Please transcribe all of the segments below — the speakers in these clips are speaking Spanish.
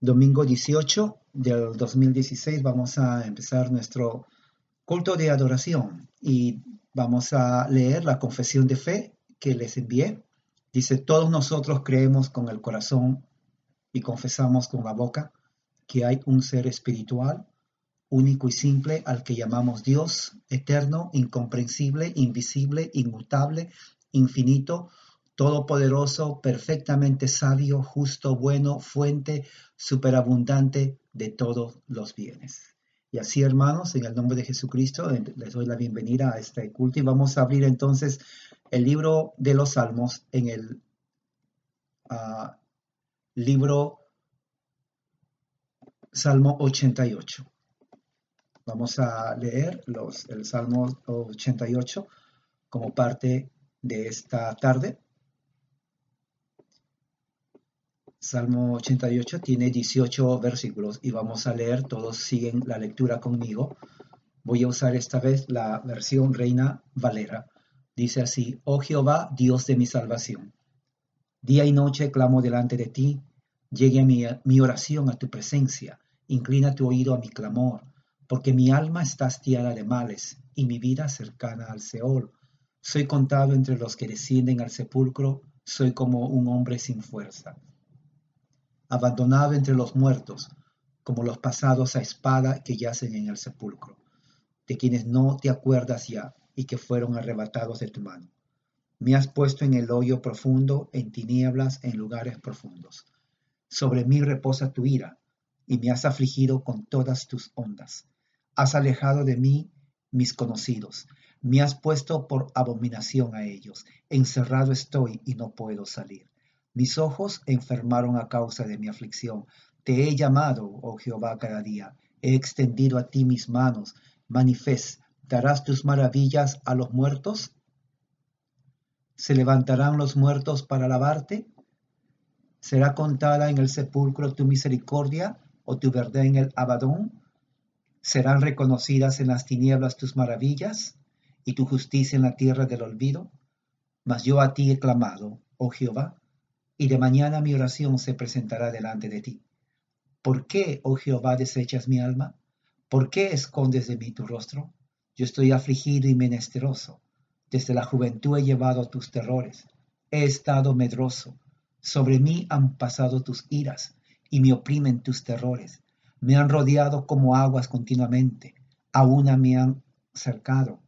domingo 18 del 2016 vamos a empezar nuestro culto de adoración y vamos a leer la confesión de fe que les envié. Dice, todos nosotros creemos con el corazón y confesamos con la boca que hay un ser espiritual, único y simple, al que llamamos Dios, eterno, incomprensible, invisible, inmutable, infinito, todopoderoso, perfectamente sabio, justo, bueno, fuente superabundante de todos los bienes. Y así, hermanos, en el nombre de Jesucristo, les doy la bienvenida a este culto y vamos a abrir entonces el libro de los Salmos en el uh, libro Salmo 88. Vamos a leer los, el Salmo 88 como parte de esta tarde. Salmo 88 tiene 18 versículos y vamos a leer, todos siguen la lectura conmigo. Voy a usar esta vez la versión Reina Valera. Dice así, oh Jehová, Dios de mi salvación, día y noche clamo delante de ti, llegue mi, mi oración a tu presencia, inclina tu oído a mi clamor, porque mi alma está hastiada de males y mi vida cercana al Seol. Soy contado entre los que descienden al sepulcro, soy como un hombre sin fuerza abandonado entre los muertos, como los pasados a espada que yacen en el sepulcro, de quienes no te acuerdas ya y que fueron arrebatados de tu mano. Me has puesto en el hoyo profundo, en tinieblas, en lugares profundos. Sobre mí reposa tu ira, y me has afligido con todas tus ondas. Has alejado de mí mis conocidos, me has puesto por abominación a ellos. Encerrado estoy y no puedo salir. Mis ojos enfermaron a causa de mi aflicción. Te he llamado, oh Jehová, cada día. He extendido a ti mis manos. ¿Manifestarás tus maravillas a los muertos? ¿Se levantarán los muertos para alabarte? ¿Será contada en el sepulcro tu misericordia o tu verdad en el abadón? ¿Serán reconocidas en las tinieblas tus maravillas y tu justicia en la tierra del olvido? Mas yo a ti he clamado, oh Jehová, y de mañana mi oración se presentará delante de ti. ¿Por qué, oh Jehová, desechas mi alma? ¿Por qué escondes de mí tu rostro? Yo estoy afligido y menesteroso. Desde la juventud he llevado tus terrores. He estado medroso. Sobre mí han pasado tus iras y me oprimen tus terrores. Me han rodeado como aguas continuamente. A una me han cercado.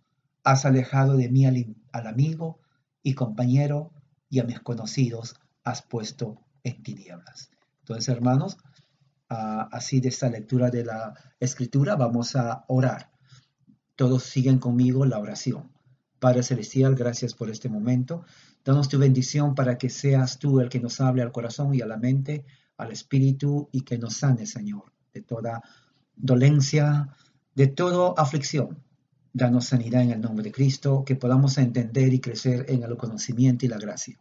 Has alejado de mí al, al amigo y compañero y a mis conocidos has puesto en tinieblas. Entonces, hermanos, ah, así de esta lectura de la escritura vamos a orar. Todos siguen conmigo la oración. Padre Celestial, gracias por este momento. Danos tu bendición para que seas tú el que nos hable al corazón y a la mente, al espíritu y que nos sane, Señor, de toda dolencia, de toda aflicción. Danos sanidad en el nombre de Cristo, que podamos entender y crecer en el conocimiento y la gracia.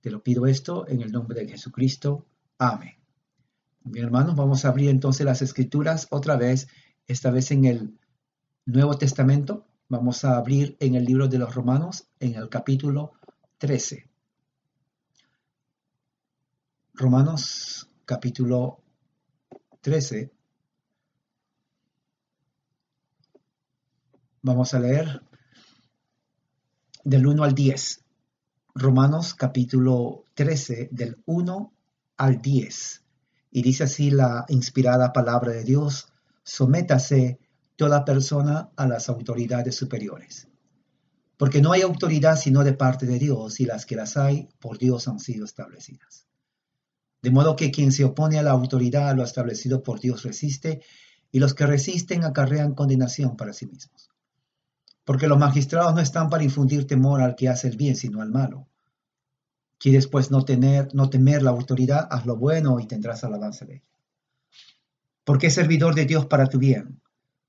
Te lo pido esto en el nombre de Jesucristo. Amén. Bien, hermanos, vamos a abrir entonces las escrituras otra vez, esta vez en el Nuevo Testamento. Vamos a abrir en el libro de los Romanos, en el capítulo 13. Romanos capítulo 13. Vamos a leer del 1 al 10. Romanos capítulo 13 del 1 al 10. Y dice así la inspirada palabra de Dios, sométase toda persona a las autoridades superiores. Porque no hay autoridad sino de parte de Dios y las que las hay por Dios han sido establecidas. De modo que quien se opone a la autoridad a lo establecido por Dios resiste y los que resisten acarrean condenación para sí mismos. Porque los magistrados no están para infundir temor al que hace el bien, sino al malo. Quieres pues no, tener, no temer la autoridad, haz lo bueno y tendrás alabanza de ella. Porque es servidor de Dios para tu bien.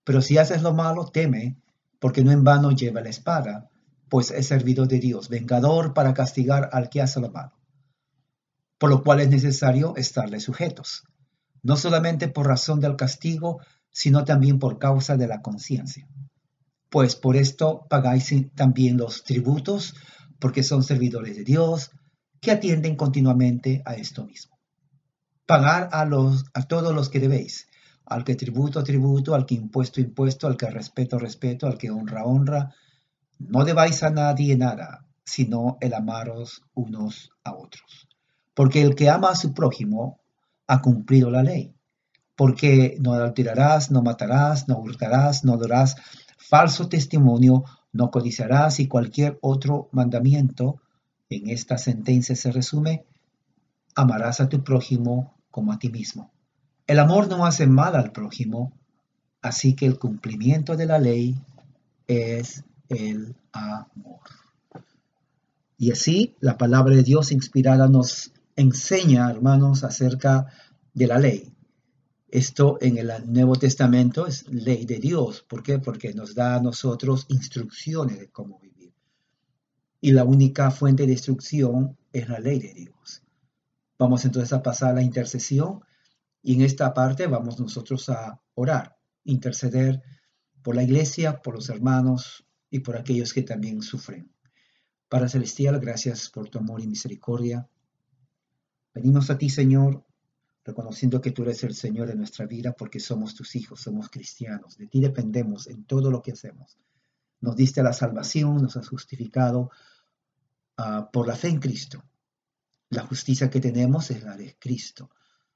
Pero si haces lo malo, teme, porque no en vano lleva la espada, pues es servidor de Dios, vengador para castigar al que hace lo malo. Por lo cual es necesario estarle sujetos, no solamente por razón del castigo, sino también por causa de la conciencia pues por esto pagáis también los tributos, porque son servidores de Dios, que atienden continuamente a esto mismo. pagar a, los, a todos los que debéis, al que tributo, tributo, al que impuesto, impuesto, al que respeto, respeto, al que honra, honra. No debáis a nadie nada, sino el amaros unos a otros. Porque el que ama a su prójimo ha cumplido la ley. Porque no adulterarás, no matarás, no hurtarás, no darás falso testimonio, no codiciarás y cualquier otro mandamiento. En esta sentencia se resume, amarás a tu prójimo como a ti mismo. El amor no hace mal al prójimo, así que el cumplimiento de la ley es el amor. Y así la palabra de Dios inspirada nos enseña, hermanos, acerca de la ley. Esto en el Nuevo Testamento es ley de Dios. ¿Por qué? Porque nos da a nosotros instrucciones de cómo vivir. Y la única fuente de instrucción es la ley de Dios. Vamos entonces a pasar a la intercesión y en esta parte vamos nosotros a orar, interceder por la iglesia, por los hermanos y por aquellos que también sufren. Padre Celestial, gracias por tu amor y misericordia. Venimos a ti, Señor, reconociendo que tú eres el Señor de nuestra vida porque somos tus hijos, somos cristianos. De ti dependemos en todo lo que hacemos. Nos diste la salvación, nos has justificado uh, por la fe en Cristo. La justicia que tenemos es la de Cristo.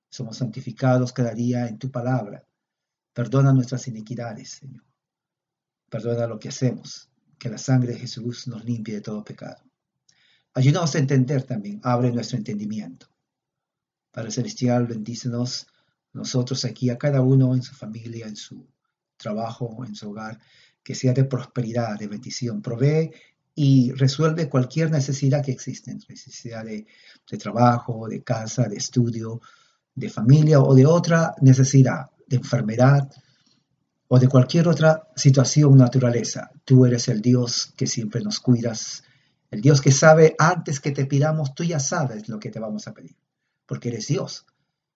Somos santificados cada día en tu palabra. Perdona nuestras iniquidades, Señor. Perdona lo que hacemos. Que la sangre de Jesús nos limpie de todo pecado. Ayúdanos a entender también. Abre nuestro entendimiento. Padre Celestial, bendícenos nosotros aquí, a cada uno en su familia, en su trabajo, en su hogar, que sea de prosperidad, de bendición. Provee y resuelve cualquier necesidad que existe, necesidad de, de trabajo, de casa, de estudio, de familia o de otra necesidad, de enfermedad o de cualquier otra situación naturaleza. Tú eres el Dios que siempre nos cuidas, el Dios que sabe antes que te pidamos, tú ya sabes lo que te vamos a pedir, porque eres Dios.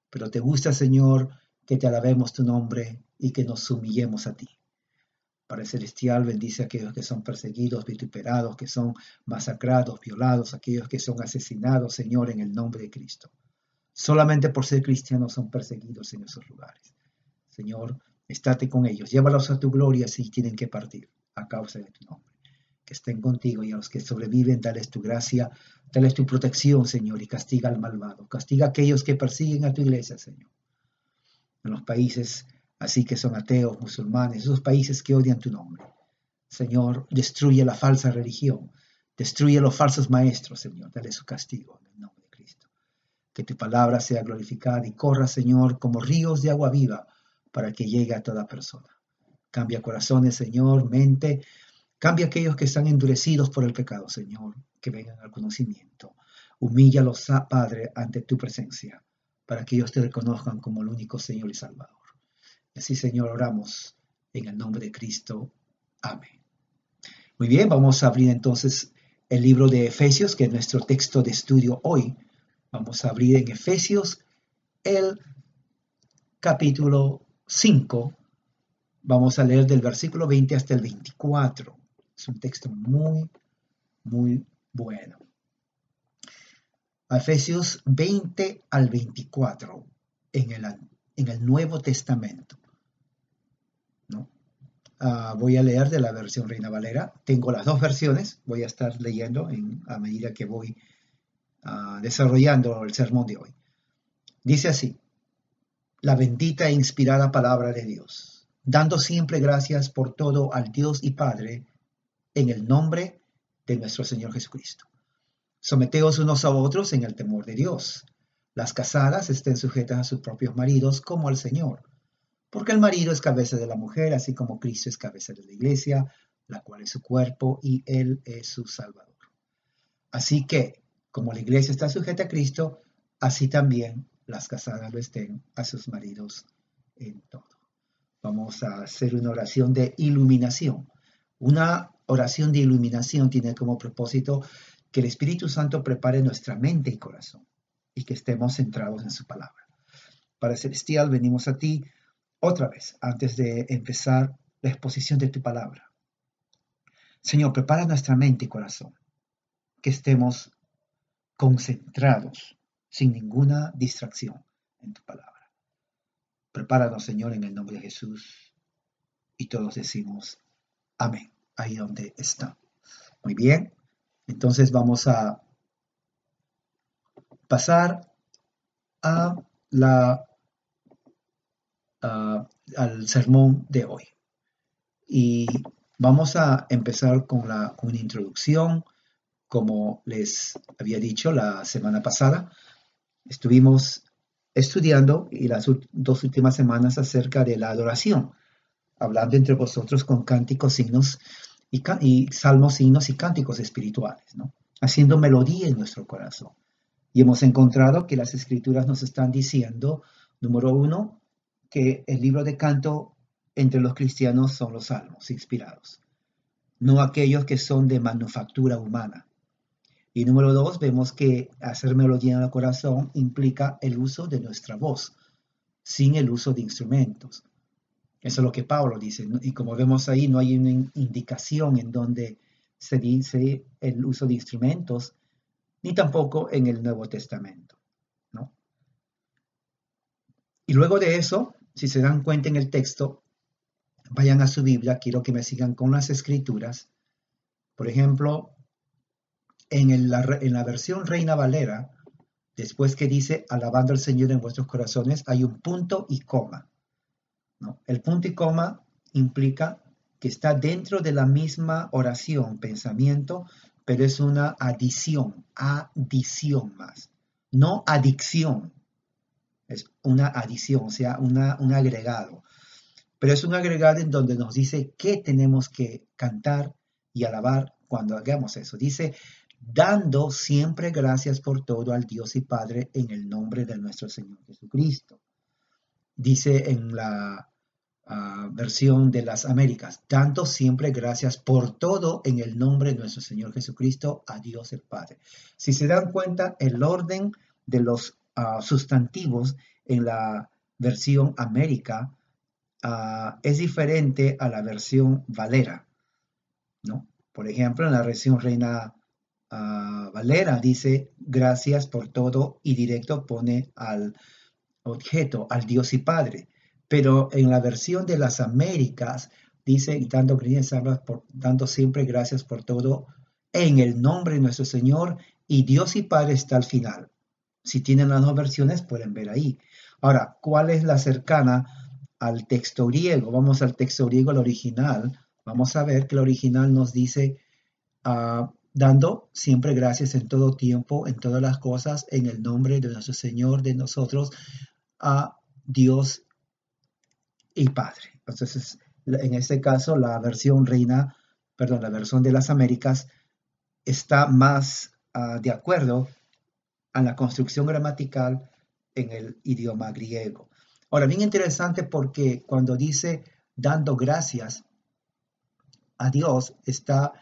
Pero te gusta, Señor, que te alabemos tu nombre y que nos humillemos a ti. Padre Celestial, bendice a aquellos que son perseguidos, vituperados, que son masacrados, violados, aquellos que son asesinados, Señor, en el nombre de Cristo solamente por ser cristianos son perseguidos en esos lugares. Señor, estate con ellos, llévalos a tu gloria si tienen que partir a causa de tu nombre. Que estén contigo y a los que sobreviven, dales tu gracia, dales tu protección, Señor, y castiga al malvado. Castiga a aquellos que persiguen a tu iglesia, Señor. En los países así que son ateos, musulmanes, esos países que odian tu nombre. Señor, destruye la falsa religión, destruye los falsos maestros, Señor, dale su castigo en el nombre que tu palabra sea glorificada y corra, Señor, como ríos de agua viva para que llegue a toda persona. Cambia corazones, Señor, mente. Cambia aquellos que están endurecidos por el pecado, Señor, que vengan al conocimiento. Humíllalos, Padre, ante tu presencia, para que ellos te reconozcan como el único Señor y Salvador. Así, Señor, oramos en el nombre de Cristo. Amén. Muy bien, vamos a abrir entonces el libro de Efesios, que es nuestro texto de estudio hoy. Vamos a abrir en Efesios el capítulo 5. Vamos a leer del versículo 20 hasta el 24. Es un texto muy, muy bueno. Efesios 20 al 24 en el, en el Nuevo Testamento. ¿no? Uh, voy a leer de la versión Reina Valera. Tengo las dos versiones. Voy a estar leyendo en, a medida que voy Ah, desarrollando el sermón de hoy. Dice así, la bendita e inspirada palabra de Dios, dando siempre gracias por todo al Dios y Padre en el nombre de nuestro Señor Jesucristo. Someteos unos a otros en el temor de Dios. Las casadas estén sujetas a sus propios maridos como al Señor, porque el marido es cabeza de la mujer, así como Cristo es cabeza de la iglesia, la cual es su cuerpo y Él es su Salvador. Así que, como la iglesia está sujeta a Cristo, así también las casadas lo estén a sus maridos en todo. Vamos a hacer una oración de iluminación. Una oración de iluminación tiene como propósito que el Espíritu Santo prepare nuestra mente y corazón y que estemos centrados en su palabra. Para Celestial, venimos a ti otra vez antes de empezar la exposición de tu palabra. Señor, prepara nuestra mente y corazón, que estemos concentrados, sin ninguna distracción, en tu palabra. Prepáranos, Señor, en el nombre de Jesús. Y todos decimos, amén, ahí donde está. Muy bien, entonces vamos a pasar a la, al sermón de hoy. Y vamos a empezar con, la, con una introducción. Como les había dicho la semana pasada, estuvimos estudiando y las dos últimas semanas acerca de la adoración, hablando entre vosotros con cánticos, signos y, salmos, signos y cánticos espirituales, ¿no? haciendo melodía en nuestro corazón. Y hemos encontrado que las escrituras nos están diciendo, número uno, que el libro de canto entre los cristianos son los salmos inspirados, no aquellos que son de manufactura humana. Y número dos, vemos que hacer melodía en el corazón implica el uso de nuestra voz, sin el uso de instrumentos. Eso es lo que Pablo dice. Y como vemos ahí, no hay una indicación en donde se dice el uso de instrumentos, ni tampoco en el Nuevo Testamento. ¿no? Y luego de eso, si se dan cuenta en el texto, vayan a su Biblia, quiero que me sigan con las escrituras. Por ejemplo, en, en la versión Reina Valera, después que dice alabando al Señor en vuestros corazones, hay un punto y coma. El punto y coma implica que está dentro de la misma oración, pensamiento, pero es una adición, adición más, no adicción, es una adición, o sea, una, un agregado. Pero es un agregado en donde nos dice qué tenemos que cantar y alabar cuando hagamos eso. Dice, dando siempre gracias por todo al Dios y Padre en el nombre de nuestro Señor Jesucristo. Dice en la versión de las Américas. Tanto siempre gracias por todo en el nombre de nuestro Señor Jesucristo, a Dios el Padre. Si se dan cuenta, el orden de los ah, sustantivos en la versión América ah, es diferente a la versión Valera. ¿no? Por ejemplo, en la versión Reina ah, Valera dice gracias por todo y directo pone al objeto, al Dios y Padre pero en la versión de las Américas dice, dando, por, dando siempre gracias por todo, en el nombre de nuestro Señor, y Dios y Padre está al final. Si tienen las dos versiones, pueden ver ahí. Ahora, ¿cuál es la cercana al texto griego? Vamos al texto griego, al original. Vamos a ver que el original nos dice, ah, dando siempre gracias en todo tiempo, en todas las cosas, en el nombre de nuestro Señor, de nosotros, a Dios y Padre. Entonces, en este caso, la versión reina, perdón, la versión de las Américas está más ah, de acuerdo a la construcción gramatical en el idioma griego. Ahora, bien interesante porque cuando dice dando gracias a Dios, está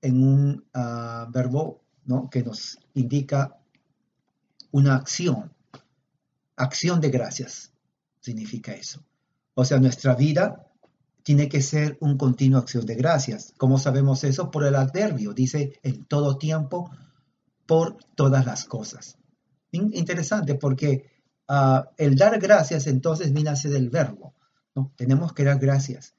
en un ah, verbo que nos indica una acción. Acción de gracias significa eso. O sea, nuestra vida tiene que ser un continuo acción de gracias. ¿Cómo sabemos eso? Por el adverbio. Dice en todo tiempo, por todas las cosas. Interesante porque ah, el dar gracias entonces viene a ser el verbo. ¿no? Tenemos que dar gracias.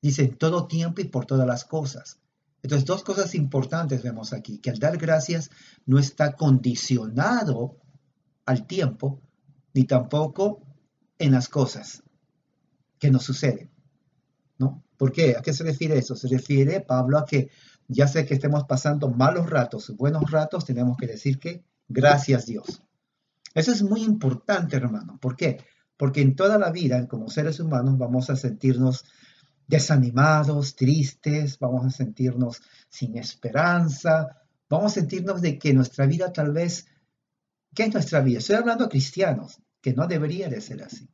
Dice en todo tiempo y por todas las cosas. Entonces, dos cosas importantes vemos aquí, que el dar gracias no está condicionado al tiempo, ni tampoco en las cosas que nos sucede, ¿No? ¿Por qué? ¿A qué se refiere eso? Se refiere, Pablo, a que ya sé que estemos pasando malos ratos, buenos ratos, tenemos que decir que gracias Dios. Eso es muy importante, hermano. ¿Por qué? Porque en toda la vida, como seres humanos, vamos a sentirnos desanimados, tristes, vamos a sentirnos sin esperanza, vamos a sentirnos de que nuestra vida tal vez, ¿qué es nuestra vida? Estoy hablando a cristianos, que no debería de ser así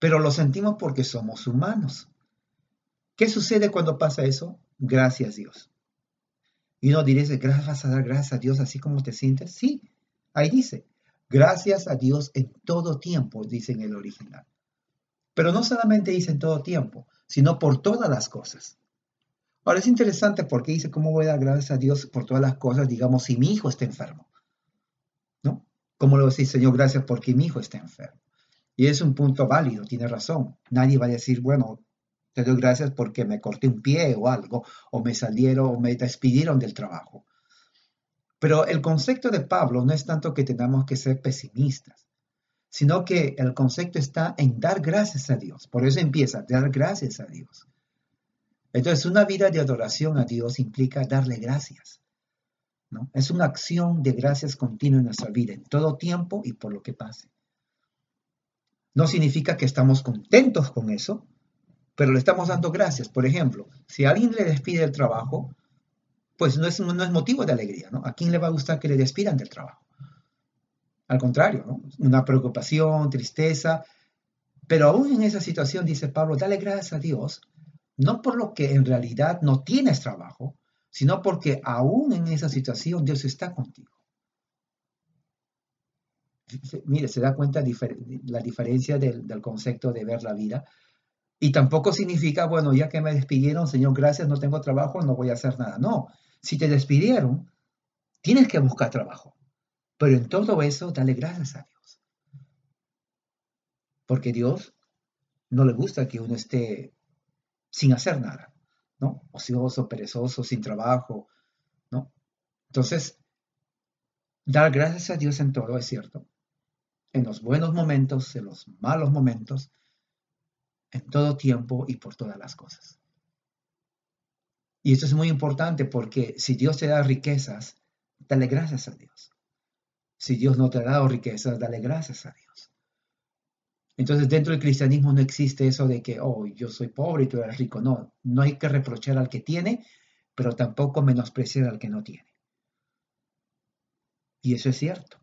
pero lo sentimos porque somos humanos. ¿Qué sucede cuando pasa eso? Gracias Dios. Y uno gracias vas a dar gracias a Dios así como te sientes. Sí, ahí dice, gracias a Dios en todo tiempo, dice en el original. Pero no solamente dice en todo tiempo, sino por todas las cosas. Ahora es interesante porque dice, ¿cómo voy a dar gracias a Dios por todas las cosas? Digamos, si mi hijo está enfermo. ¿Cómo le voy Señor, gracias porque mi hijo está enfermo? Y es un punto válido, tiene razón. Nadie va a decir, bueno, te doy gracias porque me corté un pie o algo, o me salieron o me despidieron del trabajo. Pero el concepto de Pablo no es tanto que tengamos que ser pesimistas, sino que el concepto está en dar gracias a Dios. Por eso empieza, dar gracias a Dios. Entonces, una vida de adoración a Dios implica darle gracias. Es una acción de gracias continua en nuestra vida, en todo tiempo y por lo que pase. No significa que estamos contentos con eso, pero le estamos dando gracias. Por ejemplo, si alguien le despide del trabajo, pues no es, motivo de alegría, ¿no? ¿A quién le va a gustar que le despidan del trabajo? Al contrario. Una preocupación, tristeza. Pero aún en esa situación, dice Pablo, dale gracias a Dios, no por lo que en realidad no tienes trabajo, sino porque aún en esa situación Dios está contigo. Mire, se da cuenta la diferencia del, concepto de ver la vida. Y tampoco significa, bueno, ya que me despidieron, Señor, gracias, no tengo trabajo, no voy a hacer nada. No, si te despidieron, tienes que buscar trabajo. Pero en todo eso, dale gracias a Dios. Porque Dios no le gusta que uno esté sin hacer nada, ¿no? Ocioso, perezoso, sin trabajo, ¿no? Entonces, dar gracias a Dios en todo es cierto. En los buenos momentos, en los malos momentos, en todo tiempo y por todas las cosas. Y esto es muy importante porque si Dios te da riquezas, dale gracias a Dios. Si Dios no te ha dado riquezas, dale gracias a Dios. Entonces, dentro del cristianismo no existe eso de que, oh, yo soy pobre y tú eres rico. No, no hay que reprochar al que tiene, pero tampoco menospreciar al que no tiene. Y eso es cierto.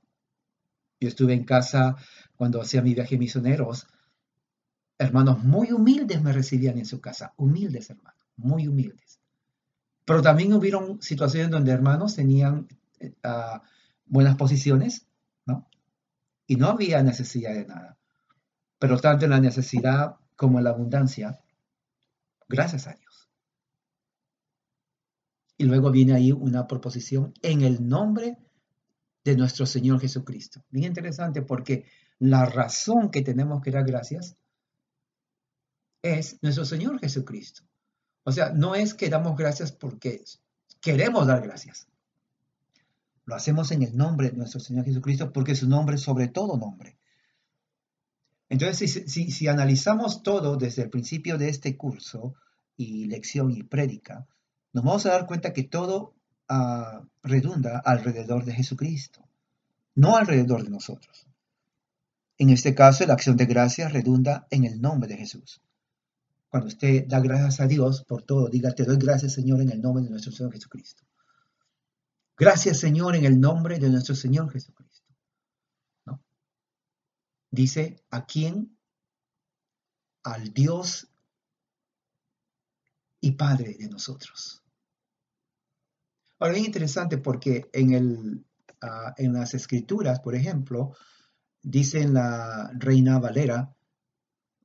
Yo estuve en casa cuando hacía mi viaje misioneros. Hermanos muy humildes me recibían en su casa. Humildes, hermanos, muy humildes. Pero también hubieron situaciones donde hermanos tenían eh, ah, buenas posiciones, ¿no? Y no había necesidad de nada. Pero tanto en la necesidad como en la abundancia, gracias a Dios. Y luego viene ahí una proposición en el nombre de nuestro Señor Jesucristo. Bien interesante porque la razón que tenemos que dar gracias es nuestro Señor Jesucristo. O sea, no es que damos gracias porque queremos dar gracias. Lo hacemos en el nombre de nuestro Señor Jesucristo porque su nombre es sobre todo nombre. Entonces, si, analizamos todo desde el principio de este curso y lección y prédica, nos vamos a dar cuenta que todo ah, redunda alrededor de Jesucristo, no alrededor de nosotros. En este caso, la acción de gracia redunda en el nombre de Jesús. Cuando usted da gracias a Dios por todo, diga, te doy gracias Señor en el nombre de nuestro Señor Jesucristo. Gracias Señor en el nombre de nuestro Señor Jesucristo. ¿No? Dice, ¿a quién? Al Dios y Padre de nosotros. Ahora, bien interesante porque en, el, ah, en las escrituras, por ejemplo, dice la Reina Valera,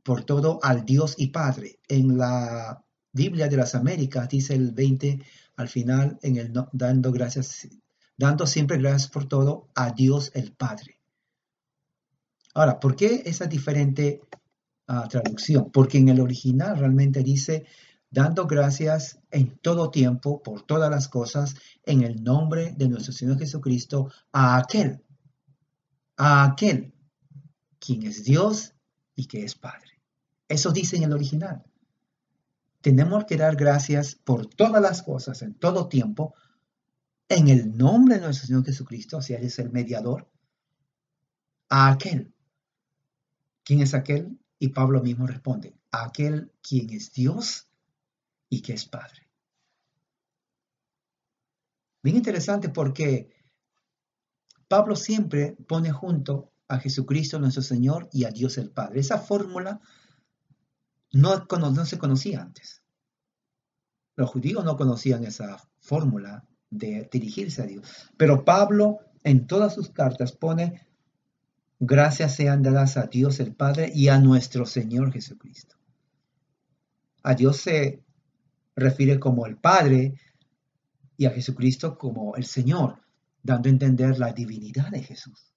por todo al Dios y Padre. En la Biblia de las Américas dice el 20 al final, en el dando gracias, dando siempre gracias por todo a Dios el Padre. Ahora, ¿por qué esa diferente ah, traducción? Porque en el original realmente dice dando gracias en todo tiempo por todas las cosas en el nombre de nuestro Señor Jesucristo a aquel, a aquel, quien es Dios y que es Padre. Eso dice en el original. Tenemos que dar gracias por todas las cosas, en todo tiempo, en el nombre de nuestro Señor Jesucristo, sea, Él es el mediador, a aquel. ¿Quién es aquel? Y Pablo mismo responde, aquel quien es Dios y que es Padre. Bien interesante porque Pablo siempre pone junto a Jesucristo nuestro Señor y a Dios el Padre. Esa fórmula no, se conocía antes. Los judíos no conocían esa fórmula de dirigirse a Dios. Pero Pablo en todas sus cartas pone, gracias sean dadas a Dios el Padre y a nuestro Señor Jesucristo. A Dios se refiere como el Padre y a Jesucristo como el Señor, dando a entender la divinidad de Jesús.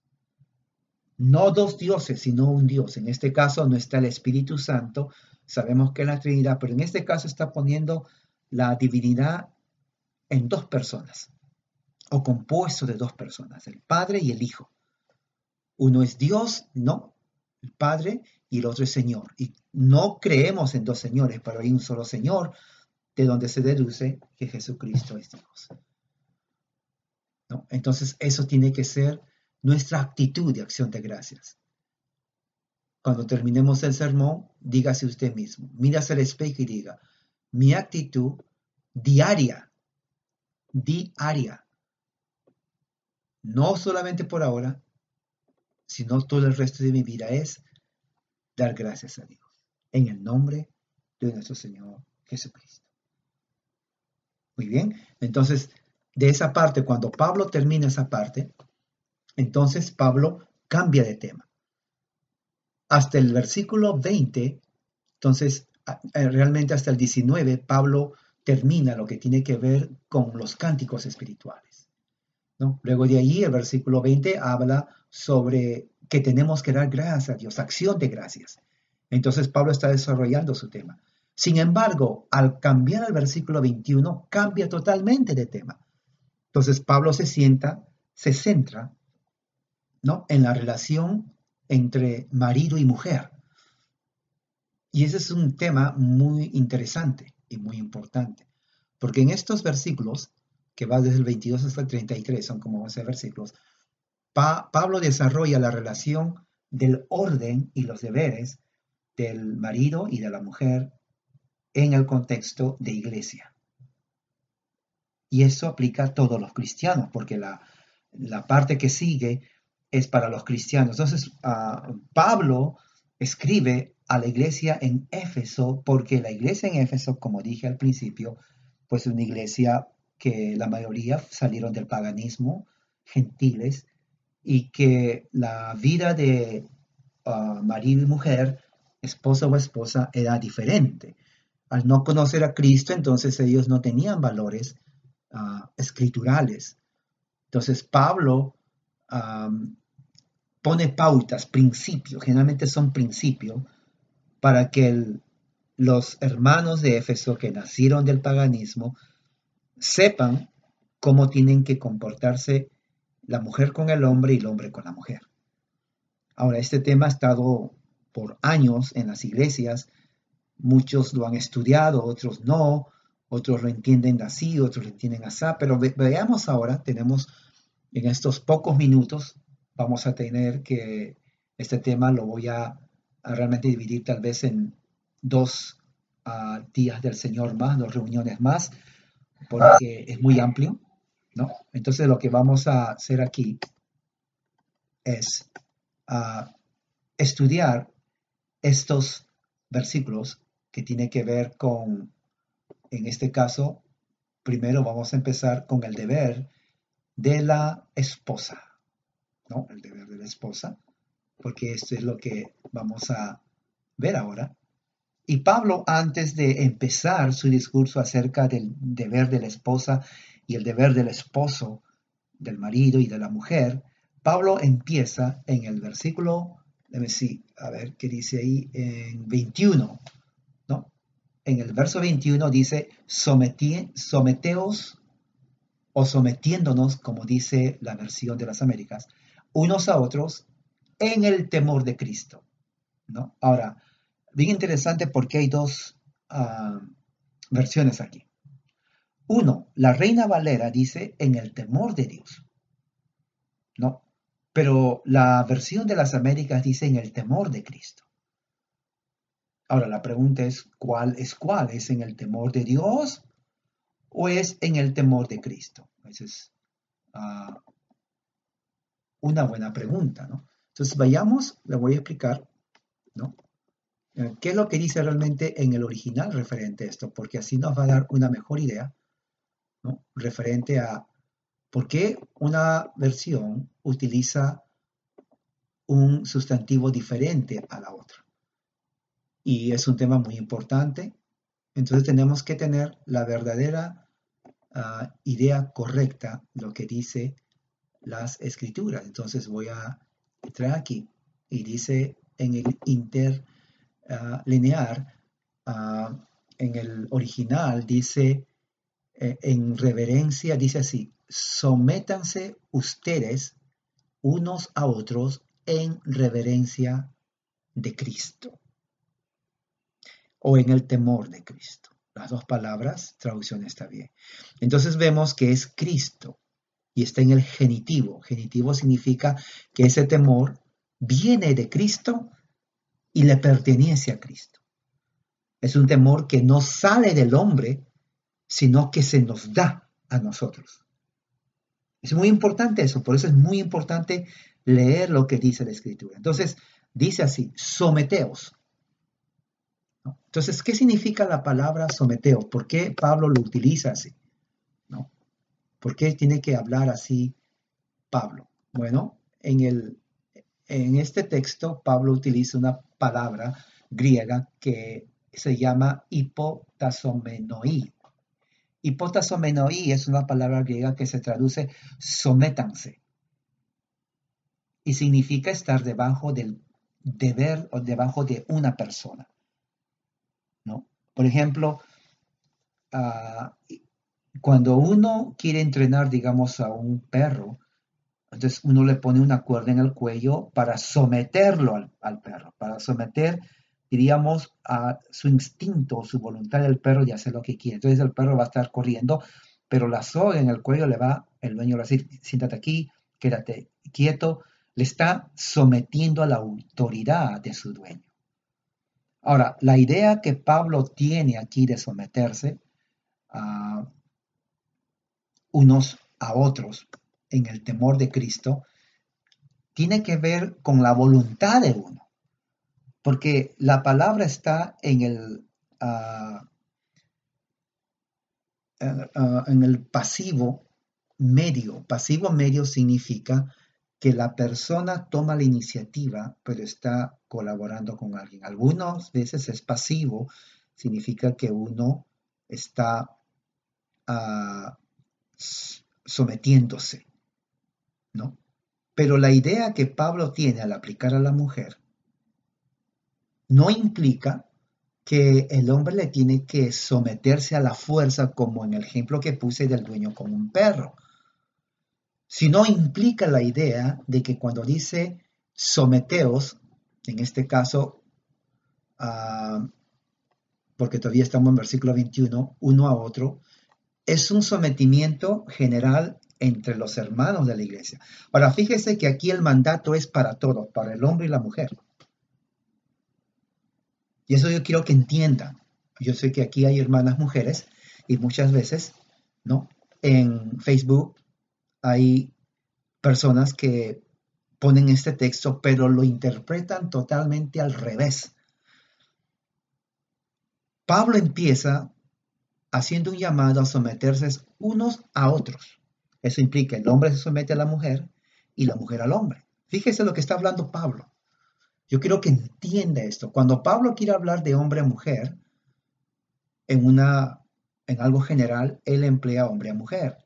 no dos dioses, sino un Dios. En este caso no está el Espíritu Santo, sabemos que la Trinidad, pero en este caso está poniendo la divinidad en dos personas, o compuesto de dos personas, el Padre y el Hijo. Uno es Dios, no, el Padre, y el otro es Señor. Y no creemos en dos señores, pero hay un solo Señor, de donde se deduce que Jesucristo es Dios. ¿No? Entonces, eso tiene que ser nuestra actitud de acción de gracias. Cuando terminemos el sermón, dígase usted mismo, hacia el espejo y diga, mi actitud diaria, diaria, no solamente por ahora, sino todo el resto de mi vida es dar gracias a Dios, en el nombre de nuestro Señor Jesucristo. Muy bien, entonces, de esa parte, cuando Pablo termina esa parte, entonces Pablo cambia de tema. Hasta el versículo 20, entonces realmente hasta el 19, Pablo termina lo que tiene que ver con los cánticos espirituales. ¿no? Luego de ahí, el versículo 20 habla sobre que tenemos que dar gracias a Dios, acción de gracias. Entonces Pablo está desarrollando su tema. Sin embargo, al cambiar al versículo 21, cambia totalmente de tema. Entonces Pablo se sienta, se centra ¿no? en la relación entre marido y mujer. Y ese es un tema muy interesante y muy importante, porque en estos versículos, que va desde el 22 hasta el 33, son como 11 versículos, Pablo desarrolla la relación del orden y los deberes del marido y de la mujer en el contexto de iglesia. Y eso aplica a todos los cristianos, porque la, la parte que sigue es para los cristianos. Entonces, ah, Pablo escribe a la iglesia en Éfeso, porque la iglesia en Éfeso, como dije al principio, pues es una iglesia que la mayoría salieron del paganismo, gentiles, y que la vida de ah, marido y mujer, esposo o esposa, era diferente. Al no conocer a Cristo, entonces ellos no tenían valores ah, escriturales. Entonces Pablo pone pautas, principios, generalmente son principios, para que los hermanos de Éfeso que nacieron del paganismo sepan cómo tienen que comportarse la mujer con el hombre y el hombre con la mujer. Ahora, este tema ha estado por años en las iglesias, muchos lo han estudiado, otros no, otros lo entienden así, otros lo entienden así, pero veamos ahora, tenemos en estos pocos minutos vamos a tener que, este tema lo voy a, realmente dividir tal vez en dos ah, días del Señor más, dos reuniones más, porque es muy amplio, ¿no? Entonces lo que vamos a hacer aquí es ah, estudiar estos versículos que tiene que ver con, en este caso, primero vamos a empezar con el deber de la esposa. ¿no? El deber de la esposa, porque esto es lo que vamos a ver ahora. Y Pablo, antes de empezar su discurso acerca del deber de la esposa y el deber del esposo, del marido y de la mujer, Pablo empieza en el versículo, déjame decir, a ver qué dice ahí, en 21, ¿no? En el verso 21 dice, someteos o sometiéndonos, como dice la versión de las Américas, unos a otros en el temor de Cristo. ¿no? Ahora, bien interesante porque hay dos ah, versiones aquí. Uno, la Reina Valera dice en el temor de Dios. ¿no? Pero la versión de las Américas dice en el temor de Cristo. Ahora la pregunta es, ¿cuál es cuál? ¿Es en el temor de Dios o es en el temor de Cristo? Esa es ah, una buena pregunta, ¿no? Entonces vayamos, le voy a explicar, ¿no? Eh, ¿Qué es lo que dice realmente en el original referente a esto? Porque así nos va a dar una mejor idea, Referente a por qué una versión utiliza un sustantivo diferente a la otra. Y es un tema muy importante. Entonces tenemos que tener la verdadera ah, idea correcta, lo que dice las escrituras. Entonces voy a trae aquí y dice en el interlinear, uh, en el original dice eh, en reverencia, dice así, sométanse ustedes unos a otros en reverencia de Cristo o en el temor de Cristo. Las dos palabras, traducción está bien. Entonces vemos que es Cristo y está en el genitivo. Genitivo significa que ese temor viene de Cristo y le pertenece a Cristo. Es un temor que no sale del hombre, sino que se nos da a nosotros. Es muy importante eso, por eso es muy importante leer lo que dice la Escritura. Entonces, dice así, someteos. Entonces, ¿qué significa la palabra someteos? ¿Por qué Pablo lo utiliza así? ¿No? ¿Por qué tiene que hablar así Pablo? Bueno, en, el, en este texto Pablo utiliza una palabra griega que se llama hipotasomenoi. Hipotasomenoi es una palabra griega que se traduce sométanse y significa estar debajo del deber o debajo de una persona. ¿no? Por ejemplo, ah, cuando uno quiere entrenar, digamos, a un perro, entonces uno le pone una cuerda en el cuello para someterlo al, al perro, para someter diríamos, a su instinto, su voluntad del perro de hacer lo que quiere. Entonces el perro va a estar corriendo, pero la soga en el cuello le va, el dueño le va a decir, siéntate aquí, quédate quieto, le está sometiendo a la autoridad de su dueño. Ahora, la idea que Pablo tiene aquí de someterse a unos a otros en el temor de Cristo, tiene que ver con la voluntad de uno porque la palabra está en el, ah, ah, en el pasivo medio. Pasivo medio significa que la persona toma la iniciativa, pero está colaborando con alguien. Algunas veces es pasivo, significa que uno está ah, sometiéndose, ¿no? Pero la idea que Pablo tiene al aplicar a la mujer no implica que el hombre le tiene que someterse a la fuerza, como en el ejemplo que puse del dueño con un perro, sino implica la idea de que cuando dice someteos, en este caso, ah, porque todavía estamos en versículo 21, uno a otro, es un sometimiento general entre los hermanos de la iglesia. Ahora, fíjese que aquí el mandato es para todos, para el hombre y la mujer. Y eso yo quiero que entiendan. Yo sé que aquí hay hermanas mujeres y muchas veces, ¿no? En Facebook hay personas que ponen este texto, pero lo interpretan totalmente al revés. Pablo empieza haciendo un llamado a someterse unos a otros. Eso implica el hombre se somete a la mujer y la mujer al hombre. Fíjese lo que está hablando Pablo. Yo quiero que entienda esto. Cuando Pablo quiere hablar de hombre a mujer, en, una, en algo general, él emplea hombre a mujer.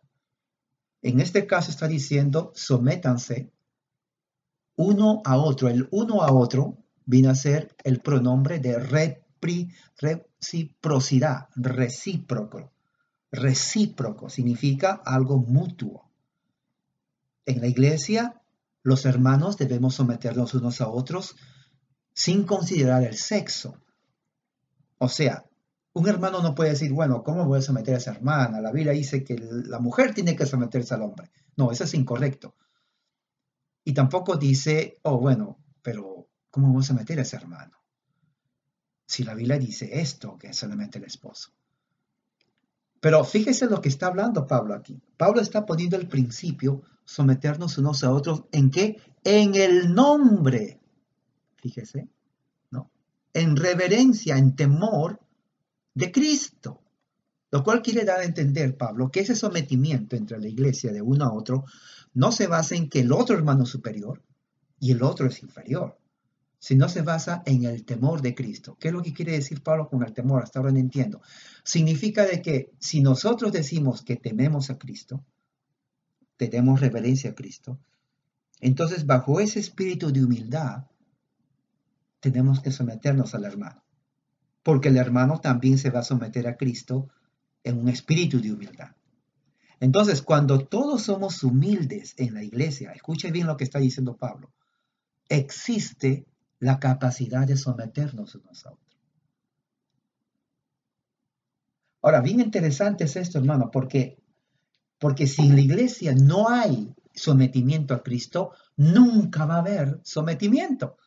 En este caso está diciendo, sométanse uno a otro. El uno a otro viene a ser el pronombre de reciprocidad, recíproco. Recíproco significa algo mutuo. En la iglesia los hermanos debemos someternos unos a otros sin considerar el sexo. O sea, un hermano no puede decir, bueno, ¿cómo voy a someter a esa hermana? La Biblia dice que la mujer tiene que someterse al hombre. No, eso es incorrecto. Y tampoco dice, oh, bueno, pero ¿cómo voy a someter a ese hermano? Si la Biblia dice esto, que es solamente el esposo. Pero fíjese lo que está hablando Pablo aquí. Pablo está poniendo el principio someternos unos a otros. ¿En qué? En el nombre. Fíjese, ¿no? En reverencia, en temor de Cristo. Lo cual quiere dar a entender, Pablo, que ese sometimiento entre la iglesia de uno a otro no se basa en que el otro hermano es superior y el otro es inferior, sino se basa en el temor de Cristo. ¿Qué es lo que quiere decir Pablo con el temor? Hasta ahora no entiendo. Significa de que si nosotros decimos que tememos a Cristo, tenemos reverencia a Cristo, Entonces, bajo ese espíritu de humildad, tenemos que someternos al hermano, porque el hermano también se va a someter a Cristo en un espíritu de humildad. Entonces, cuando todos somos humildes en la iglesia, escuche bien lo que está diciendo Pablo, existe la capacidad de someternos unos a otros. Ahora, bien interesante es esto, hermano, porque, porque si en la iglesia no hay sometimiento a Cristo, nunca va a haber sometimiento.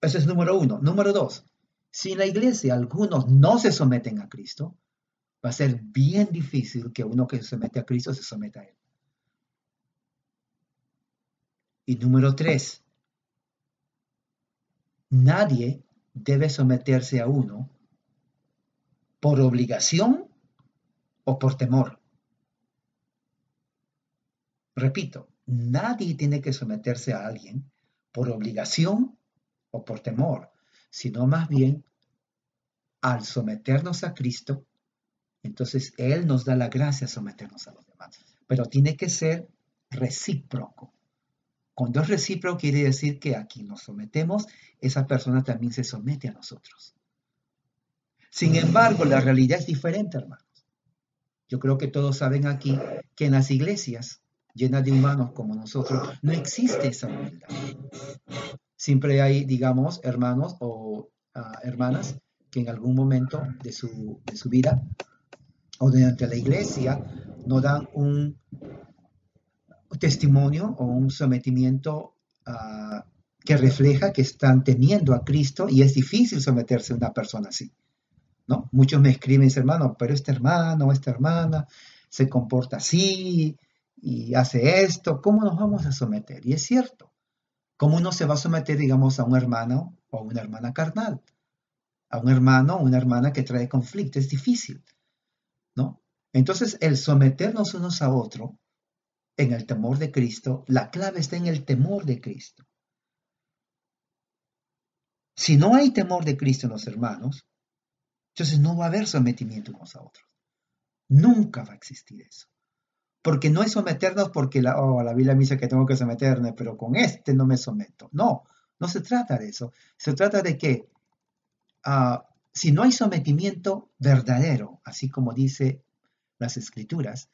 Ese es número uno. Número dos, si en la iglesia algunos no se someten a Cristo, va a ser bien difícil que uno que se somete a Cristo se someta a Él. Y número tres, nadie debe someterse a uno por obligación o por temor. Repito, nadie tiene que someterse a alguien por obligación o por temor, sino más bien al someternos a Cristo, entonces Él nos da la gracia de someternos a los demás. Pero tiene que ser recíproco. Cuando es recíproco quiere decir que aquí nos sometemos, esa persona también se somete a nosotros. Sin embargo, la realidad es diferente, hermanos. Yo creo que todos saben aquí que en las iglesias llenas de humanos como nosotros no existe esa humildad. Siempre hay, digamos, hermanos o ah, hermanas que en algún momento de su, de su vida o durante la iglesia no dan un testimonio o un sometimiento ah, que refleja que están teniendo a Cristo y es difícil someterse a una persona así. ¿no? Muchos me escriben, hermano, pero este hermano o esta hermana se comporta así y hace esto, ¿cómo nos vamos a someter? Y es cierto, ¿cómo uno se va a someter, digamos, a un hermano o una hermana carnal? A un hermano o una hermana que trae conflicto, es difícil, ¿no? Entonces, el someternos unos a otros en el temor de Cristo, la clave está en el temor de Cristo. Si no hay temor de Cristo en los hermanos, entonces no va a haber sometimiento unos a otros. Nunca va a existir eso. Porque no es someternos porque la, oh, la Biblia me dice que tengo que someterme, pero con este no me someto. No, no se trata de eso. Se trata de que ah, si no hay sometimiento verdadero, así como dice las escrituras,